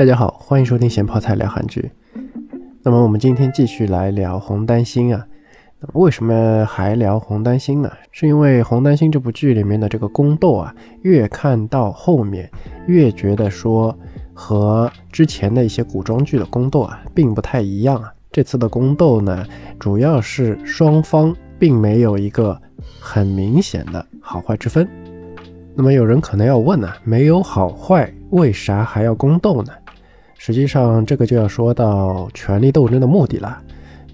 大家好，欢迎收听咸泡菜聊韩剧。那么我们今天继续来聊《红丹心》啊。那么为什么还聊《红丹心》呢？是因为《红丹心》这部剧里面的这个宫斗啊，越看到后面，越觉得说和之前的一些古装剧的宫斗啊，并不太一样啊。这次的宫斗呢，主要是双方并没有一个很明显的好坏之分。那么有人可能要问呢，没有好坏，为啥还要宫斗呢？实际上，这个就要说到权力斗争的目的了。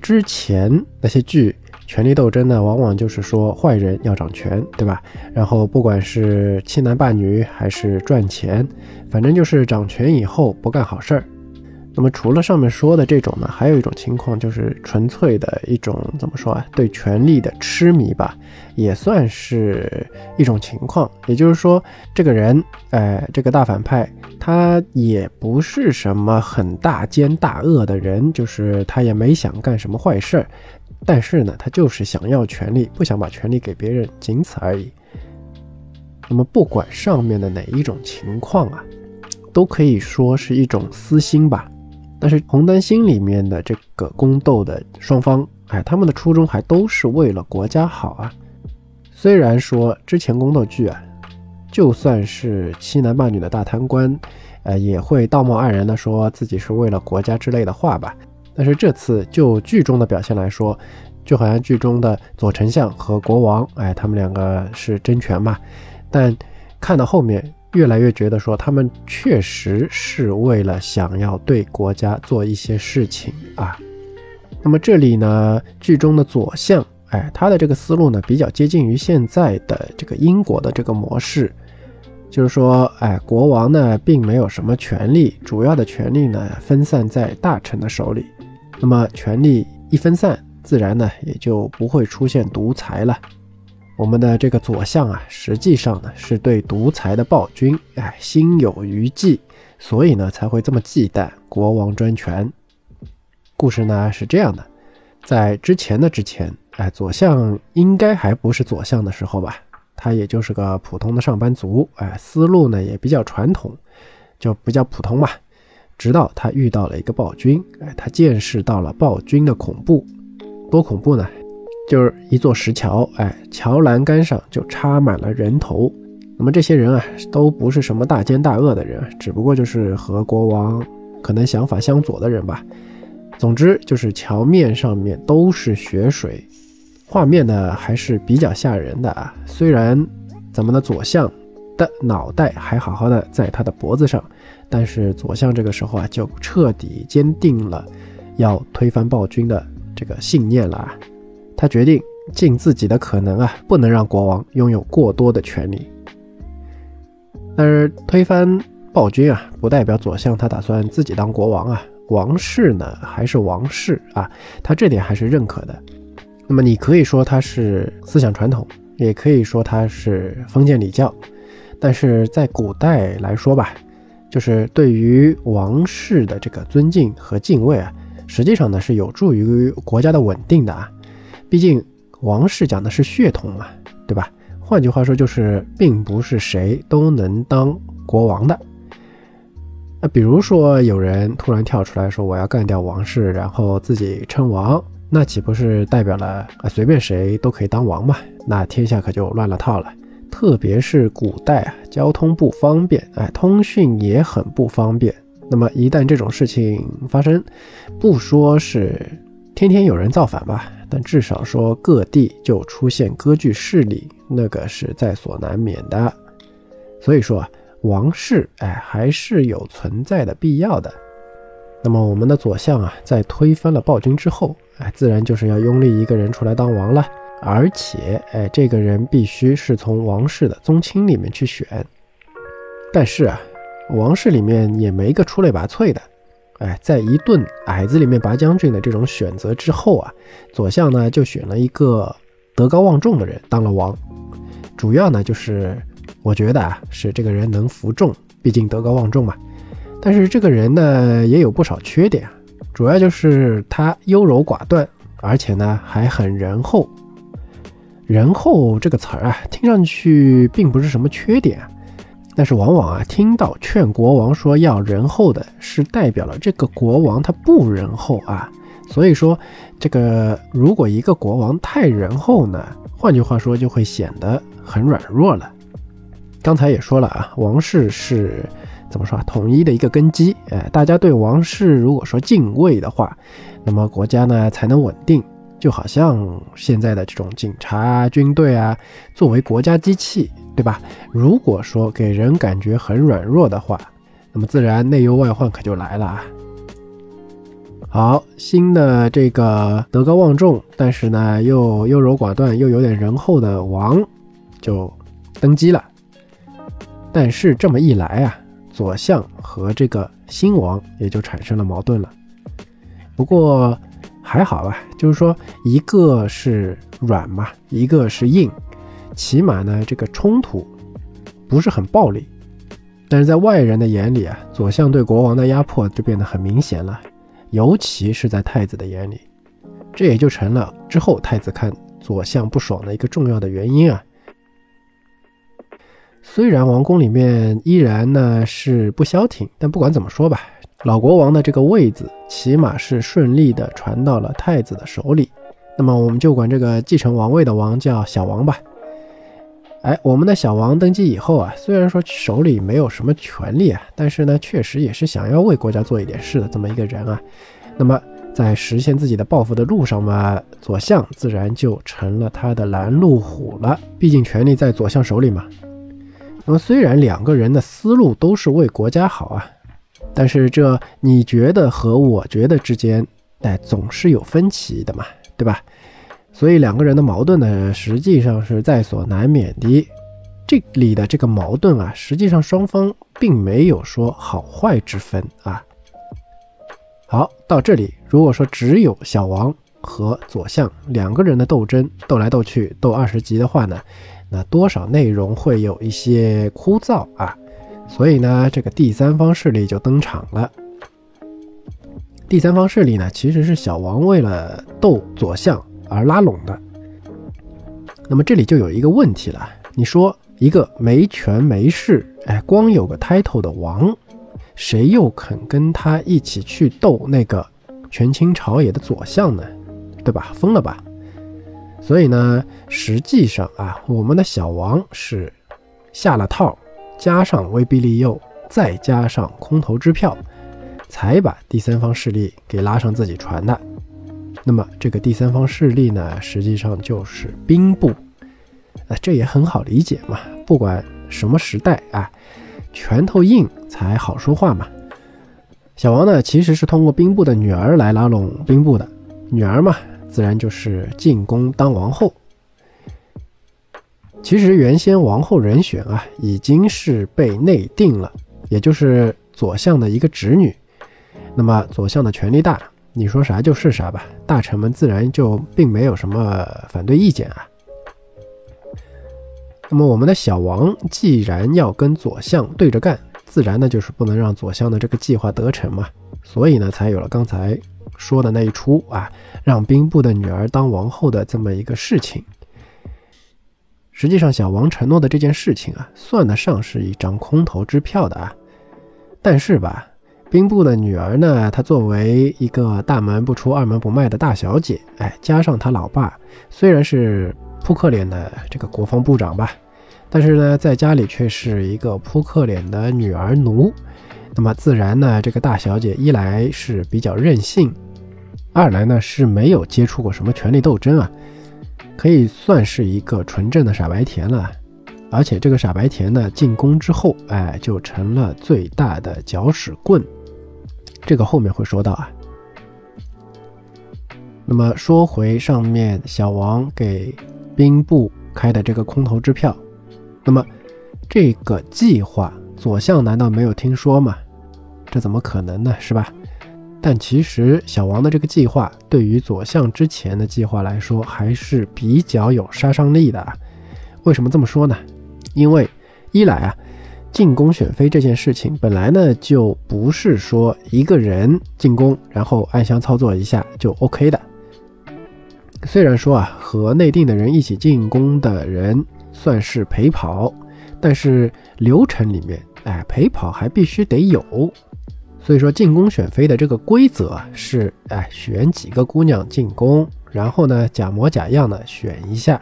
之前那些剧，权力斗争呢，往往就是说坏人要掌权，对吧？然后不管是欺男霸女还是赚钱，反正就是掌权以后不干好事儿。那么除了上面说的这种呢，还有一种情况就是纯粹的一种怎么说啊？对权力的痴迷吧，也算是一种情况。也就是说，这个人，哎，这个大反派，他也不是什么很大奸大恶的人，就是他也没想干什么坏事儿，但是呢，他就是想要权力，不想把权力给别人，仅此而已。那么不管上面的哪一种情况啊，都可以说是一种私心吧。但是《红丹心》里面的这个宫斗的双方，哎，他们的初衷还都是为了国家好啊。虽然说之前宫斗剧啊，就算是欺男霸女的大贪官，呃，也会道貌岸然的说自己是为了国家之类的话吧。但是这次就剧中的表现来说，就好像剧中的左丞相和国王，哎，他们两个是争权嘛。但看到后面。越来越觉得说他们确实是为了想要对国家做一些事情啊。那么这里呢，剧中的左相，哎，他的这个思路呢，比较接近于现在的这个英国的这个模式，就是说，哎，国王呢并没有什么权利，主要的权力呢分散在大臣的手里。那么权力一分散，自然呢也就不会出现独裁了。我们的这个左相啊，实际上呢是对独裁的暴君，哎，心有余悸，所以呢才会这么忌惮国王专权。故事呢是这样的，在之前的之前，哎，左相应该还不是左相的时候吧，他也就是个普通的上班族，哎，思路呢也比较传统，就比较普通嘛。直到他遇到了一个暴君，哎，他见识到了暴君的恐怖，多恐怖呢？就是一座石桥，哎，桥栏杆上就插满了人头。那么这些人啊，都不是什么大奸大恶的人，只不过就是和国王可能想法相左的人吧。总之就是桥面上面都是血水，画面呢还是比较吓人的啊。虽然咱们的左相的脑袋还好好的在他的脖子上，但是左相这个时候啊，就彻底坚定了要推翻暴君的这个信念了啊。他决定尽自己的可能啊，不能让国王拥有过多的权利。但是推翻暴君啊，不代表左相他打算自己当国王啊。王室呢，还是王室啊，他这点还是认可的。那么你可以说他是思想传统，也可以说他是封建礼教。但是在古代来说吧，就是对于王室的这个尊敬和敬畏啊，实际上呢是有助于国家的稳定的啊。毕竟王室讲的是血统嘛，对吧？换句话说，就是并不是谁都能当国王的。那比如说有人突然跳出来说我要干掉王室，然后自己称王，那岂不是代表了啊随便谁都可以当王嘛？那天下可就乱了套了。特别是古代啊，交通不方便，哎，通讯也很不方便。那么一旦这种事情发生，不说是。天天有人造反吧，但至少说各地就出现割据势力，那个是在所难免的。所以说啊，王室哎还是有存在的必要的。那么我们的左相啊，在推翻了暴君之后，哎，自然就是要拥立一个人出来当王了，而且哎，这个人必须是从王室的宗亲里面去选。但是啊，王室里面也没个出类拔萃的。哎，在一顿矮子里面拔将军的这种选择之后啊，左相呢就选了一个德高望重的人当了王。主要呢就是我觉得啊，是这个人能服众，毕竟德高望重嘛。但是这个人呢也有不少缺点，主要就是他优柔寡断，而且呢还很仁厚。仁厚这个词儿啊，听上去并不是什么缺点。但是往往啊，听到劝国王说要仁厚的，是代表了这个国王他不仁厚啊。所以说，这个如果一个国王太仁厚呢，换句话说就会显得很软弱了。刚才也说了啊，王室是怎么说啊？统一的一个根基。哎，大家对王室如果说敬畏的话，那么国家呢才能稳定。就好像现在的这种警察、军队啊，作为国家机器。对吧？如果说给人感觉很软弱的话，那么自然内忧外患可就来了啊。好，新的这个德高望重，但是呢又优柔寡断又有点仁厚的王就登基了。但是这么一来啊，左相和这个新王也就产生了矛盾了。不过还好吧，就是说一个是软嘛，一个是硬。起码呢，这个冲突不是很暴力，但是在外人的眼里啊，左相对国王的压迫就变得很明显了，尤其是在太子的眼里，这也就成了之后太子看左相不爽的一个重要的原因啊。虽然王宫里面依然呢是不消停，但不管怎么说吧，老国王的这个位子起码是顺利的传到了太子的手里，那么我们就管这个继承王位的王叫小王吧。哎，我们的小王登基以后啊，虽然说手里没有什么权利啊，但是呢，确实也是想要为国家做一点事的这么一个人啊。那么在实现自己的抱负的路上嘛，左相自然就成了他的拦路虎了。毕竟权力在左相手里嘛。那么虽然两个人的思路都是为国家好啊，但是这你觉得和我觉得之间，哎，总是有分歧的嘛，对吧？所以两个人的矛盾呢，实际上是在所难免的。这里的这个矛盾啊，实际上双方并没有说好坏之分啊。好，到这里，如果说只有小王和左相两个人的斗争，斗来斗去，斗二十集的话呢，那多少内容会有一些枯燥啊。所以呢，这个第三方势力就登场了。第三方势力呢，其实是小王为了斗左相。而拉拢的，那么这里就有一个问题了。你说一个没权没势，哎，光有个 title 的王，谁又肯跟他一起去斗那个权倾朝野的左相呢？对吧？疯了吧？所以呢，实际上啊，我们的小王是下了套，加上威逼利诱，再加上空头支票，才把第三方势力给拉上自己船的。那么这个第三方势力呢，实际上就是兵部，啊，这也很好理解嘛。不管什么时代啊，拳头硬才好说话嘛。小王呢，其实是通过兵部的女儿来拉拢兵部的，女儿嘛，自然就是进宫当王后。其实原先王后人选啊，已经是被内定了，也就是左相的一个侄女。那么左相的权力大。你说啥就是啥吧，大臣们自然就并没有什么反对意见啊。那么我们的小王既然要跟左相对着干，自然呢就是不能让左相的这个计划得逞嘛，所以呢才有了刚才说的那一出啊，让兵部的女儿当王后的这么一个事情。实际上，小王承诺的这件事情啊，算得上是一张空头支票的啊，但是吧。兵部的女儿呢，她作为一个大门不出二门不迈的大小姐，哎，加上她老爸虽然是扑克脸的这个国防部长吧，但是呢，在家里却是一个扑克脸的女儿奴。那么自然呢，这个大小姐一来是比较任性，二来呢是没有接触过什么权力斗争啊，可以算是一个纯正的傻白甜了。而且这个傻白甜呢，进宫之后，哎，就成了最大的搅屎棍。这个后面会说到啊。那么说回上面小王给兵部开的这个空头支票，那么这个计划左相难道没有听说吗？这怎么可能呢？是吧？但其实小王的这个计划对于左相之前的计划来说还是比较有杀伤力的。为什么这么说呢？因为一来啊。进宫选妃这件事情本来呢就不是说一个人进宫，然后暗箱操作一下就 OK 的。虽然说啊和内定的人一起进宫的人算是陪跑，但是流程里面，哎，陪跑还必须得有。所以说进宫选妃的这个规则是，哎，选几个姑娘进宫，然后呢假模假样的选一下，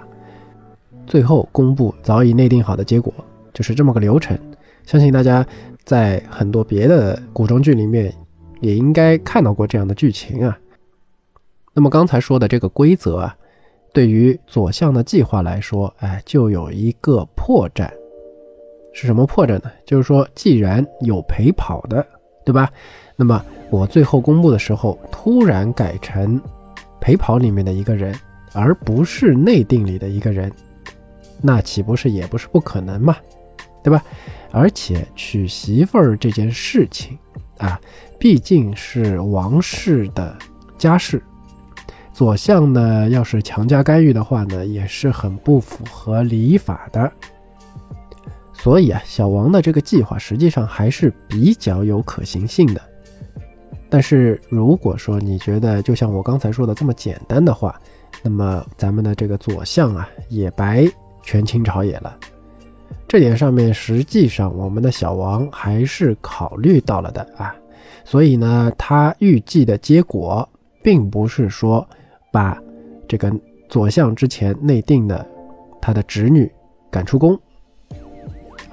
最后公布早已内定好的结果，就是这么个流程。相信大家在很多别的古装剧里面也应该看到过这样的剧情啊。那么刚才说的这个规则啊，对于左相的计划来说，哎，就有一个破绽，是什么破绽呢？就是说，既然有陪跑的。对吧？那么我最后公布的时候，突然改成陪跑里面的一个人，而不是内定里的一个人，那岂不是也不是不可能嘛？对吧？而且娶媳妇儿这件事情啊，毕竟是王室的家事，左相呢要是强加干预的话呢，也是很不符合礼法的。所以啊，小王的这个计划实际上还是比较有可行性的。但是如果说你觉得就像我刚才说的这么简单的话，那么咱们的这个左相啊也白权倾朝野了。这点上面实际上我们的小王还是考虑到了的啊。所以呢，他预计的结果并不是说把这个左相之前内定的他的侄女赶出宫。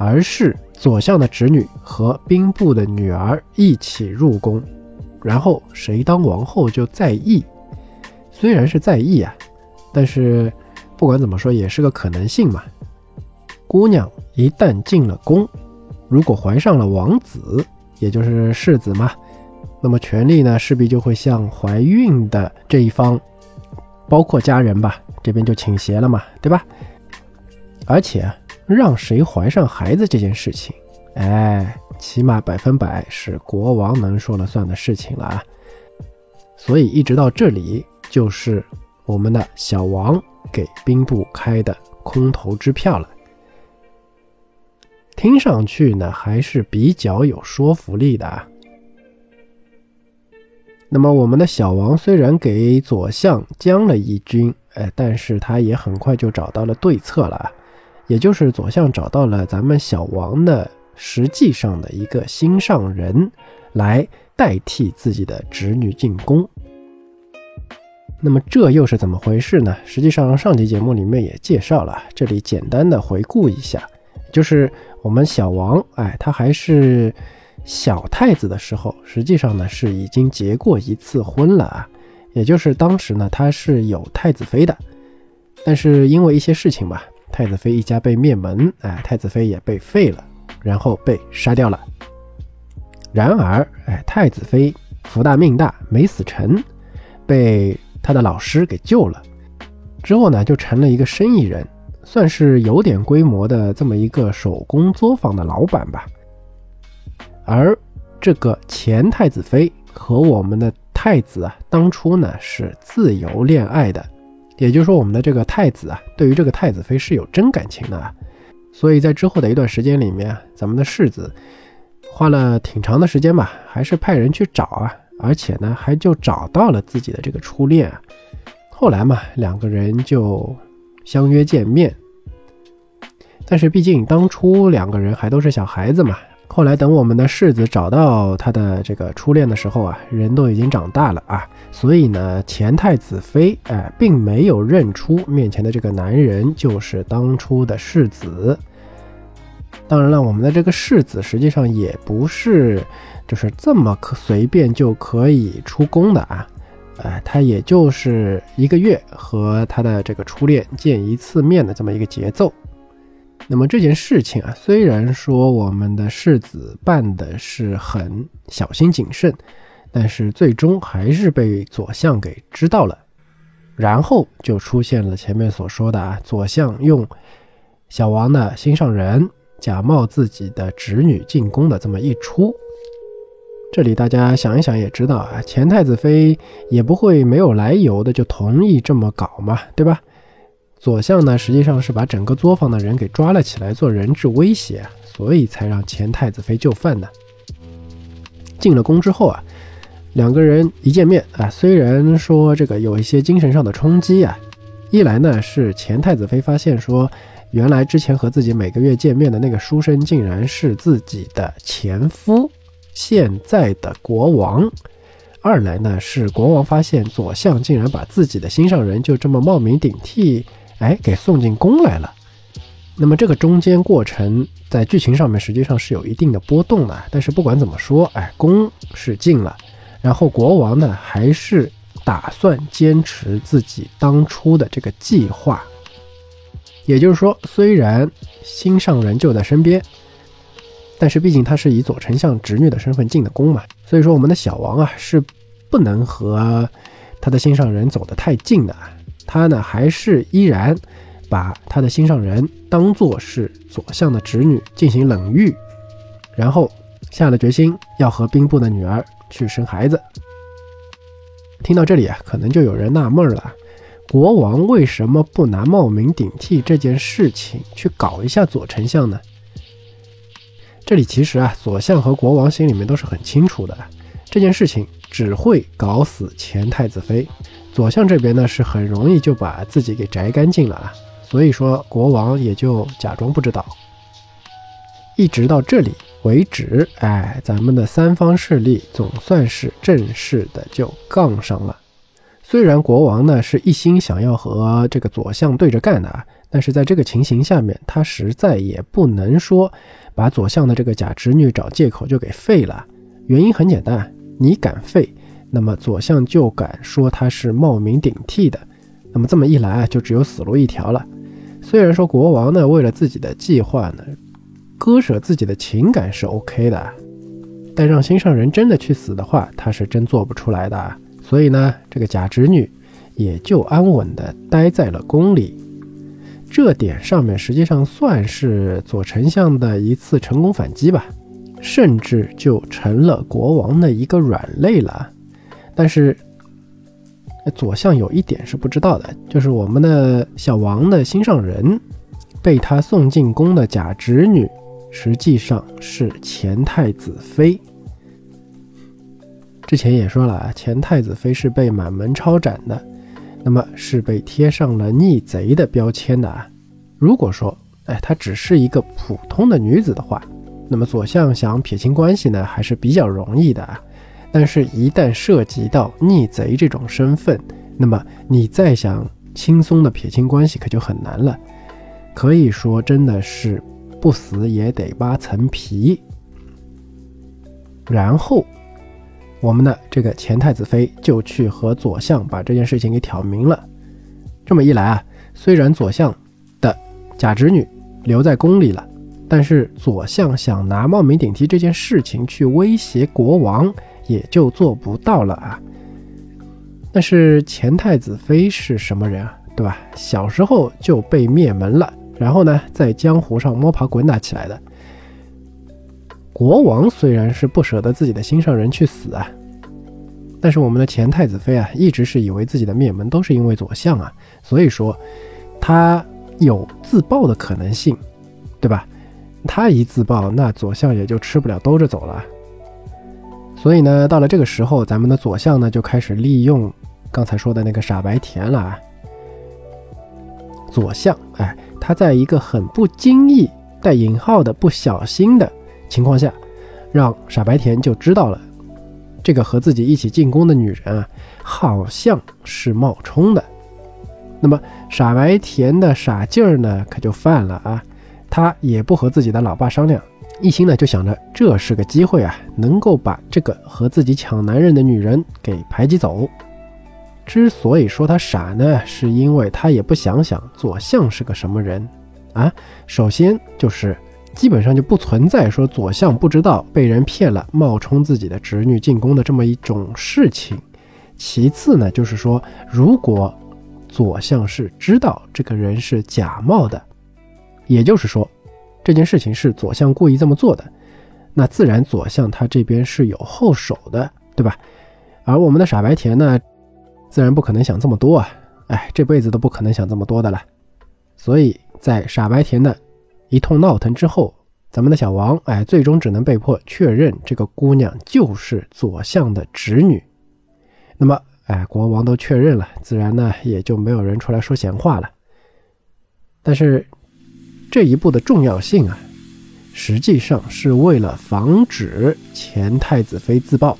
而是左相的侄女和兵部的女儿一起入宫，然后谁当王后就在意。虽然是在意啊，但是不管怎么说也是个可能性嘛。姑娘一旦进了宫，如果怀上了王子，也就是世子嘛，那么权力呢势必就会向怀孕的这一方，包括家人吧，这边就倾斜了嘛，对吧？而且。让谁怀上孩子这件事情，哎，起码百分百是国王能说了算的事情了啊！所以一直到这里，就是我们的小王给兵部开的空头支票了。听上去呢，还是比较有说服力的啊。那么我们的小王虽然给左相将了一军，哎，但是他也很快就找到了对策了。也就是左相找到了咱们小王的实际上的一个心上人，来代替自己的侄女进宫。那么这又是怎么回事呢？实际上上集节目里面也介绍了，这里简单的回顾一下，就是我们小王，哎，他还是小太子的时候，实际上呢是已经结过一次婚了啊，也就是当时呢他是有太子妃的，但是因为一些事情吧。太子妃一家被灭门，哎，太子妃也被废了，然后被杀掉了。然而，哎，太子妃福大命大，没死成，被他的老师给救了。之后呢，就成了一个生意人，算是有点规模的这么一个手工作坊的老板吧。而这个前太子妃和我们的太子啊，当初呢是自由恋爱的。也就是说，我们的这个太子啊，对于这个太子妃是有真感情的啊，所以在之后的一段时间里面，咱们的世子花了挺长的时间吧，还是派人去找啊，而且呢，还就找到了自己的这个初恋啊。后来嘛，两个人就相约见面，但是毕竟当初两个人还都是小孩子嘛。后来等我们的世子找到他的这个初恋的时候啊，人都已经长大了啊，所以呢，前太子妃哎，并没有认出面前的这个男人就是当初的世子。当然了，我们的这个世子实际上也不是就是这么可随便就可以出宫的啊，哎，他也就是一个月和他的这个初恋见一次面的这么一个节奏。那么这件事情啊，虽然说我们的世子办的是很小心谨慎，但是最终还是被左相给知道了，然后就出现了前面所说的啊，左相用小王的心上人假冒自己的侄女进宫的这么一出。这里大家想一想也知道啊，前太子妃也不会没有来由的就同意这么搞嘛，对吧？左相呢，实际上是把整个作坊的人给抓了起来做人质威胁，所以才让前太子妃就范的。进了宫之后啊，两个人一见面啊，虽然说这个有一些精神上的冲击啊，一来呢是前太子妃发现说原来之前和自己每个月见面的那个书生，竟然是自己的前夫，现在的国王；二来呢，是国王发现左相竟然把自己的心上人就这么冒名顶替，哎，给送进宫来了。那么这个中间过程在剧情上面实际上是有一定的波动的，但是不管怎么说，哎，宫是进了，然后国王呢还是打算坚持自己当初的这个计划。也就是说，虽然心上人就在身边，但是毕竟他是以左丞相侄女的身份进的宫嘛，所以说我们的小王啊是不能和他的心上人走得太近的。他呢还是依然把他的心上人当做是左相的侄女进行冷遇，然后下了决心要和兵部的女儿去生孩子。听到这里啊，可能就有人纳闷了。国王为什么不拿冒名顶替这件事情去搞一下左丞相呢？这里其实啊，左相和国王心里面都是很清楚的，这件事情只会搞死前太子妃。左相这边呢，是很容易就把自己给摘干净了啊，所以说国王也就假装不知道。一直到这里为止，哎，咱们的三方势力总算是正式的就杠上了。虽然国王呢是一心想要和这个左相对着干的啊，但是在这个情形下面，他实在也不能说把左相的这个假侄女找借口就给废了。原因很简单，你敢废，那么左相就敢说他是冒名顶替的，那么这么一来啊，就只有死路一条了。虽然说国王呢为了自己的计划呢，割舍自己的情感是 OK 的，但让心上人真的去死的话，他是真做不出来的。所以呢，这个假侄女也就安稳的待在了宫里，这点上面实际上算是左丞相的一次成功反击吧，甚至就成了国王的一个软肋了。但是左相有一点是不知道的，就是我们的小王的心上人被他送进宫的假侄女，实际上是前太子妃。之前也说了啊，前太子妃是被满门抄斩的，那么是被贴上了逆贼的标签的啊。如果说，哎，她只是一个普通的女子的话，那么左相想撇清关系呢，还是比较容易的啊。但是，一旦涉及到逆贼这种身份，那么你再想轻松的撇清关系，可就很难了。可以说，真的是不死也得扒层皮。然后。我们的这个前太子妃就去和左相把这件事情给挑明了。这么一来啊，虽然左相的假侄女留在宫里了，但是左相想拿冒名顶替这件事情去威胁国王，也就做不到了啊。但是前太子妃是什么人啊？对吧？小时候就被灭门了，然后呢，在江湖上摸爬滚打起来的。国王虽然是不舍得自己的心上人去死啊，但是我们的前太子妃啊，一直是以为自己的灭门都是因为左相啊，所以说他有自爆的可能性，对吧？他一自爆，那左相也就吃不了兜着走了。所以呢，到了这个时候，咱们的左相呢就开始利用刚才说的那个傻白甜了啊。左相，哎，他在一个很不经意带引号的不小心的。情况下，让傻白甜就知道了，这个和自己一起进宫的女人啊，好像是冒充的。那么傻白甜的傻劲儿呢，可就犯了啊！他也不和自己的老爸商量，一心呢就想着这是个机会啊，能够把这个和自己抢男人的女人给排挤走。之所以说他傻呢，是因为他也不想想左相是个什么人啊。首先就是。基本上就不存在说左相不知道被人骗了，冒充自己的侄女进宫的这么一种事情。其次呢，就是说，如果左相是知道这个人是假冒的，也就是说，这件事情是左相故意这么做的，那自然左相他这边是有后手的，对吧？而我们的傻白甜呢，自然不可能想这么多啊，哎，这辈子都不可能想这么多的了。所以在傻白甜的。一通闹腾之后，咱们的小王哎，最终只能被迫确认这个姑娘就是左相的侄女。那么哎，国王都确认了，自然呢也就没有人出来说闲话了。但是这一步的重要性啊，实际上是为了防止前太子妃自爆。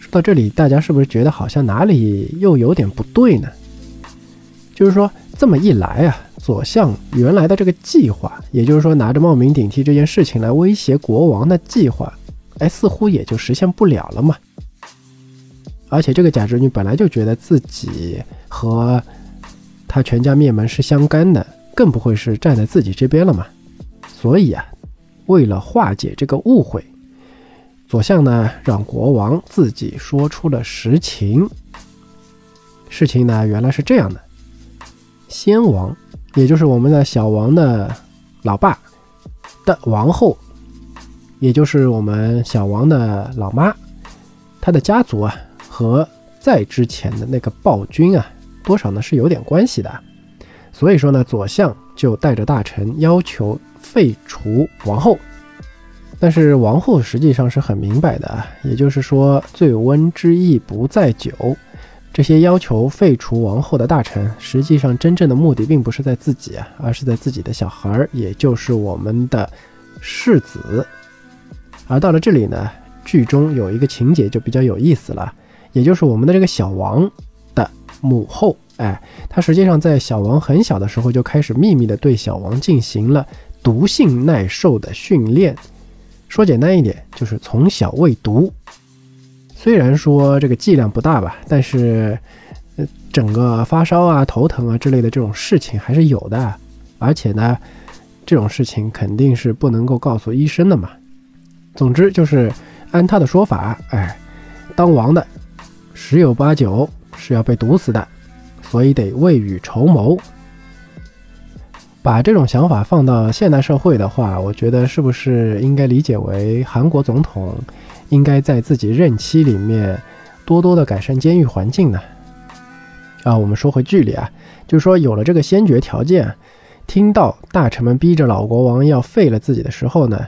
说到这里，大家是不是觉得好像哪里又有点不对呢？就是说，这么一来啊，左相原来的这个计划，也就是说拿着冒名顶替这件事情来威胁国王的计划，哎，似乎也就实现不了了嘛。而且这个假侄女本来就觉得自己和她全家灭门是相干的，更不会是站在自己这边了嘛。所以啊，为了化解这个误会，左相呢让国王自己说出了实情。事情呢原来是这样的。先王，也就是我们的小王的老爸的王后，也就是我们小王的老妈，他的家族啊，和在之前的那个暴君啊，多少呢是有点关系的。所以说呢，左相就带着大臣要求废除王后。但是王后实际上是很明白的，也就是说，醉翁之意不在酒。这些要求废除王后的大臣，实际上真正的目的并不是在自己啊，而是在自己的小孩儿，也就是我们的世子。而到了这里呢，剧中有一个情节就比较有意思了，也就是我们的这个小王的母后，哎，他实际上在小王很小的时候就开始秘密的对小王进行了毒性耐受的训练。说简单一点，就是从小喂毒。虽然说这个剂量不大吧，但是，呃，整个发烧啊、头疼啊之类的这种事情还是有的，而且呢，这种事情肯定是不能够告诉医生的嘛。总之就是按他的说法，哎，当王的十有八九是要被毒死的，所以得未雨绸缪。把这种想法放到现代社会的话，我觉得是不是应该理解为韩国总统？应该在自己任期里面多多的改善监狱环境呢。啊，我们说回剧里啊，就是说有了这个先决条件，听到大臣们逼着老国王要废了自己的时候呢，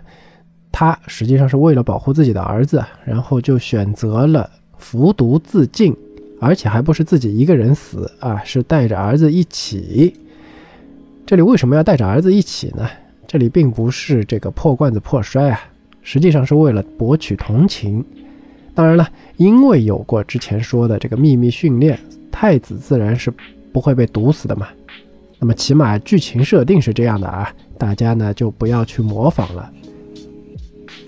他实际上是为了保护自己的儿子，然后就选择了服毒自尽，而且还不是自己一个人死啊，是带着儿子一起。这里为什么要带着儿子一起呢？这里并不是这个破罐子破摔啊。实际上是为了博取同情，当然了，因为有过之前说的这个秘密训练，太子自然是不会被毒死的嘛。那么起码剧情设定是这样的啊，大家呢就不要去模仿了。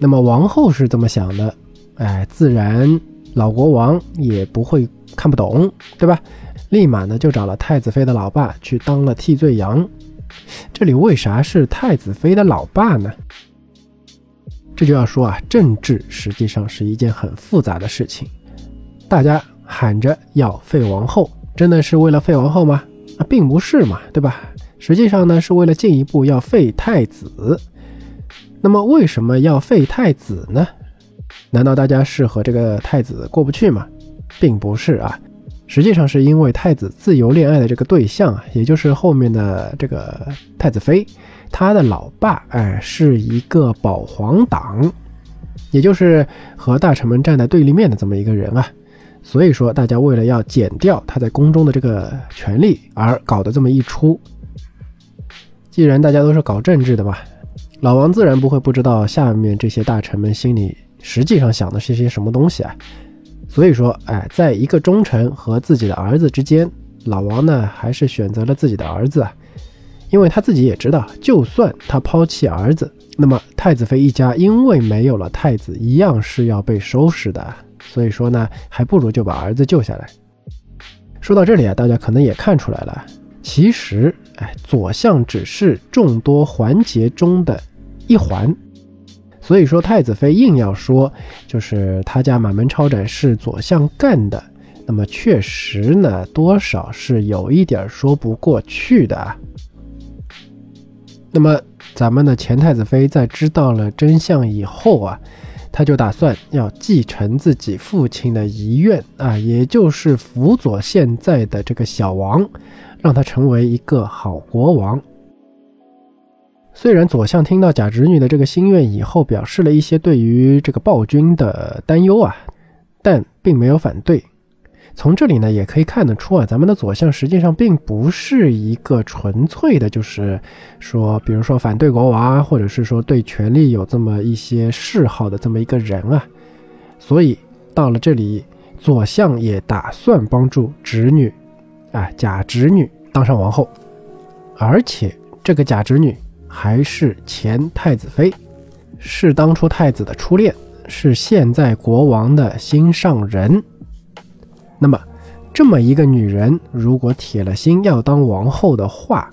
那么王后是这么想的，哎，自然老国王也不会看不懂，对吧？立马呢就找了太子妃的老爸去当了替罪羊。这里为啥是太子妃的老爸呢？这就要说啊，政治实际上是一件很复杂的事情。大家喊着要废王后，真的是为了废王后吗？啊，并不是嘛，对吧？实际上呢，是为了进一步要废太子。那么为什么要废太子呢？难道大家是和这个太子过不去吗？并不是啊，实际上是因为太子自由恋爱的这个对象啊，也就是后面的这个太子妃。他的老爸，哎，是一个保皇党，也就是和大臣们站在对立面的这么一个人啊。所以说，大家为了要减掉他在宫中的这个权利，而搞的这么一出。既然大家都是搞政治的嘛，老王自然不会不知道下面这些大臣们心里实际上想的是些什么东西啊。所以说，哎，在一个忠臣和自己的儿子之间，老王呢还是选择了自己的儿子啊。因为他自己也知道，就算他抛弃儿子，那么太子妃一家因为没有了太子，一样是要被收拾的。所以说呢，还不如就把儿子救下来。说到这里啊，大家可能也看出来了，其实，哎，左相只是众多环节中的一环。所以说，太子妃硬要说就是他家满门抄斩是左相干的，那么确实呢，多少是有一点说不过去的。那么，咱们的前太子妃在知道了真相以后啊，他就打算要继承自己父亲的遗愿啊，也就是辅佐现在的这个小王，让他成为一个好国王。虽然左相听到假侄女的这个心愿以后，表示了一些对于这个暴君的担忧啊，但并没有反对。从这里呢，也可以看得出啊，咱们的左相实际上并不是一个纯粹的，就是说，比如说反对国王，或者是说对权力有这么一些嗜好的这么一个人啊。所以到了这里，左相也打算帮助侄女，啊，假侄女当上王后，而且这个假侄女还是前太子妃，是当初太子的初恋，是现在国王的心上人。那么，这么一个女人，如果铁了心要当王后的话，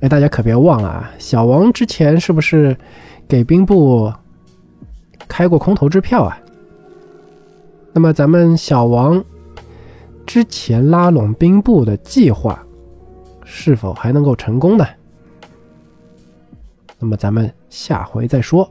哎，大家可别忘了啊！小王之前是不是给兵部开过空头支票啊？那么，咱们小王之前拉拢兵部的计划，是否还能够成功呢？那么，咱们下回再说。